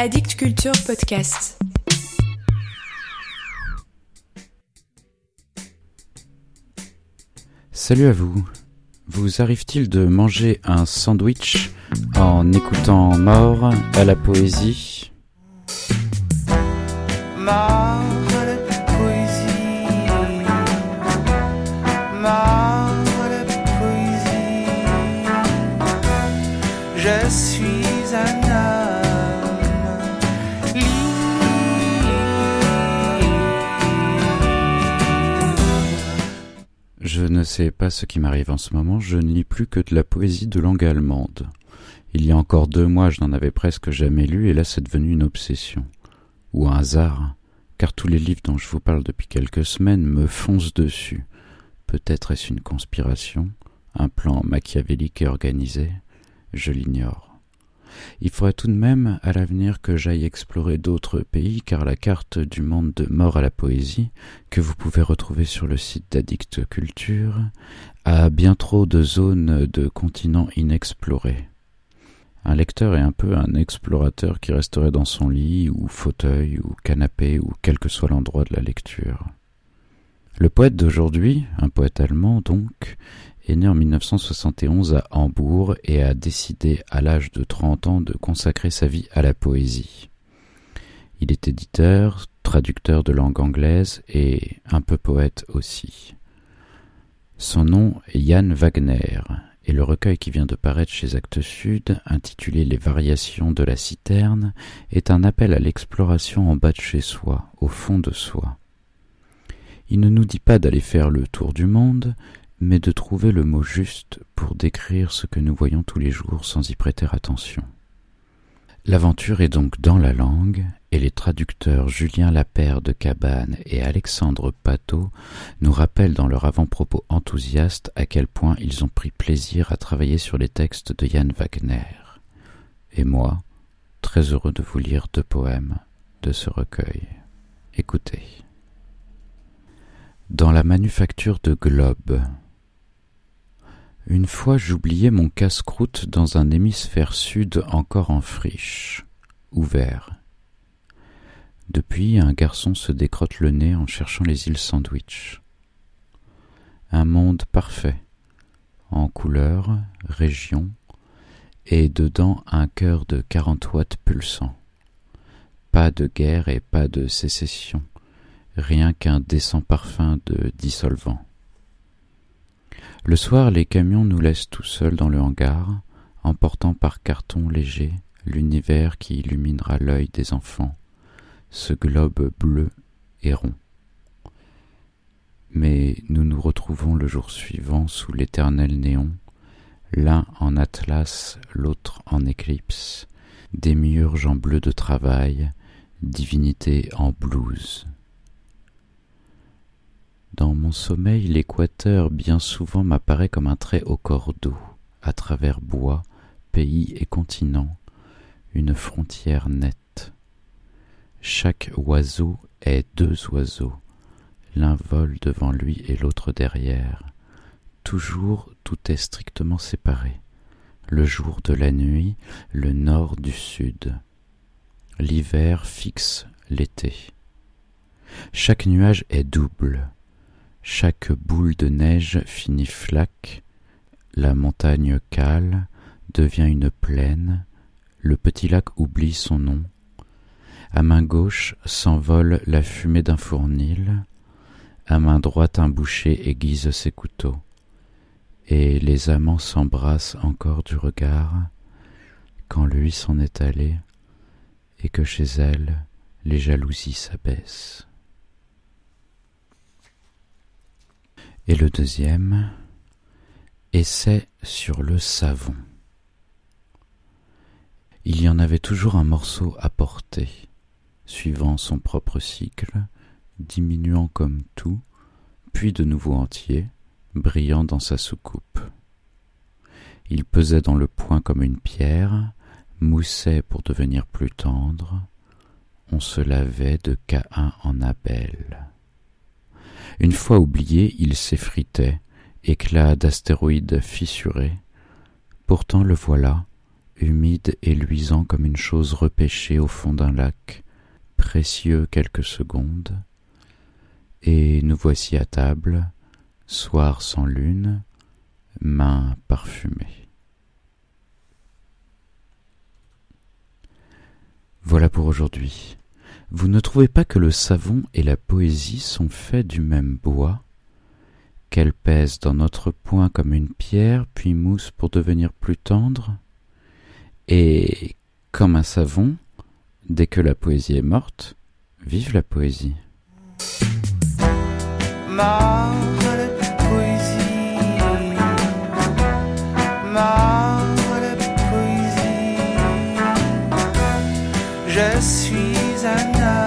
Addict Culture Podcast. Salut à vous. Vous arrive-t-il de manger un sandwich en écoutant Mort à la poésie? Mort ne sais pas ce qui m'arrive en ce moment, je ne lis plus que de la poésie de langue allemande. Il y a encore deux mois, je n'en avais presque jamais lu, et là c'est devenu une obsession. Ou un hasard, car tous les livres dont je vous parle depuis quelques semaines me foncent dessus. Peut-être est-ce une conspiration, un plan machiavélique et organisé, je l'ignore. Il faudrait tout de même, à l'avenir, que j'aille explorer d'autres pays, car la carte du monde de mort à la poésie, que vous pouvez retrouver sur le site d'Addict Culture, a bien trop de zones de continents inexplorés. Un lecteur est un peu un explorateur qui resterait dans son lit, ou fauteuil, ou canapé, ou quel que soit l'endroit de la lecture. Le poète d'aujourd'hui, un poète allemand donc, est né en 1971 à Hambourg et a décidé à l'âge de 30 ans de consacrer sa vie à la poésie. Il est éditeur, traducteur de langue anglaise et un peu poète aussi. Son nom est Jan Wagner et le recueil qui vient de paraître chez Actes Sud, intitulé Les variations de la citerne, est un appel à l'exploration en bas de chez soi, au fond de soi. Il ne nous dit pas d'aller faire le tour du monde, mais de trouver le mot juste pour décrire ce que nous voyons tous les jours sans y prêter attention. L'aventure est donc dans la langue, et les traducteurs Julien Lapère de Cabane et Alexandre Pateau nous rappellent dans leur avant-propos enthousiaste à quel point ils ont pris plaisir à travailler sur les textes de Jan Wagner. Et moi, très heureux de vous lire deux poèmes de ce recueil. Écoutez. Dans la manufacture de Globe, une fois j'oubliais mon casse-croûte dans un hémisphère sud encore en friche, ouvert. Depuis, un garçon se décrotte le nez en cherchant les îles Sandwich. Un monde parfait, en couleur, région, et dedans un cœur de quarante watts pulsant. Pas de guerre et pas de sécession, rien qu'un décent parfum de dissolvant. Le soir, les camions nous laissent tout seuls dans le hangar, emportant par carton léger l'univers qui illuminera l'œil des enfants, ce globe bleu et rond. Mais nous nous retrouvons le jour suivant sous l'éternel néon, l'un en atlas, l'autre en éclipse, démiurge en bleu de travail, divinité en blouse. Mon sommeil, l'équateur bien souvent m'apparaît comme un trait au cordeau, à travers bois, pays et continents, une frontière nette. Chaque oiseau est deux oiseaux, l'un vole devant lui et l'autre derrière. Toujours tout est strictement séparé, le jour de la nuit, le nord du sud. L'hiver fixe l'été. Chaque nuage est double, chaque boule de neige finit flaque, la montagne cale devient une plaine, le petit lac oublie son nom. À main gauche s'envole la fumée d'un fournil, à main droite un boucher aiguise ses couteaux, et les amants s'embrassent encore du regard, quand lui s'en est allé, et que chez elle les jalousies s'abaissent. Et le deuxième, essai sur le savon. Il y en avait toujours un morceau à porter, suivant son propre cycle, diminuant comme tout, puis de nouveau entier, brillant dans sa soucoupe. Il pesait dans le poing comme une pierre, moussait pour devenir plus tendre, on se lavait de Caïn en Abel. Une fois oublié, il s'effritait, éclat d'astéroïdes fissurés. Pourtant le voilà, humide et luisant comme une chose repêchée au fond d'un lac, précieux quelques secondes, et nous voici à table, soir sans lune, main parfumée. Voilà pour aujourd'hui. Vous ne trouvez pas que le savon et la poésie sont faits du même bois? Qu'elle pèse dans notre poing comme une pierre, puis mousse pour devenir plus tendre? Et comme un savon, dès que la poésie est morte, vive la poésie. Je suis days and nights.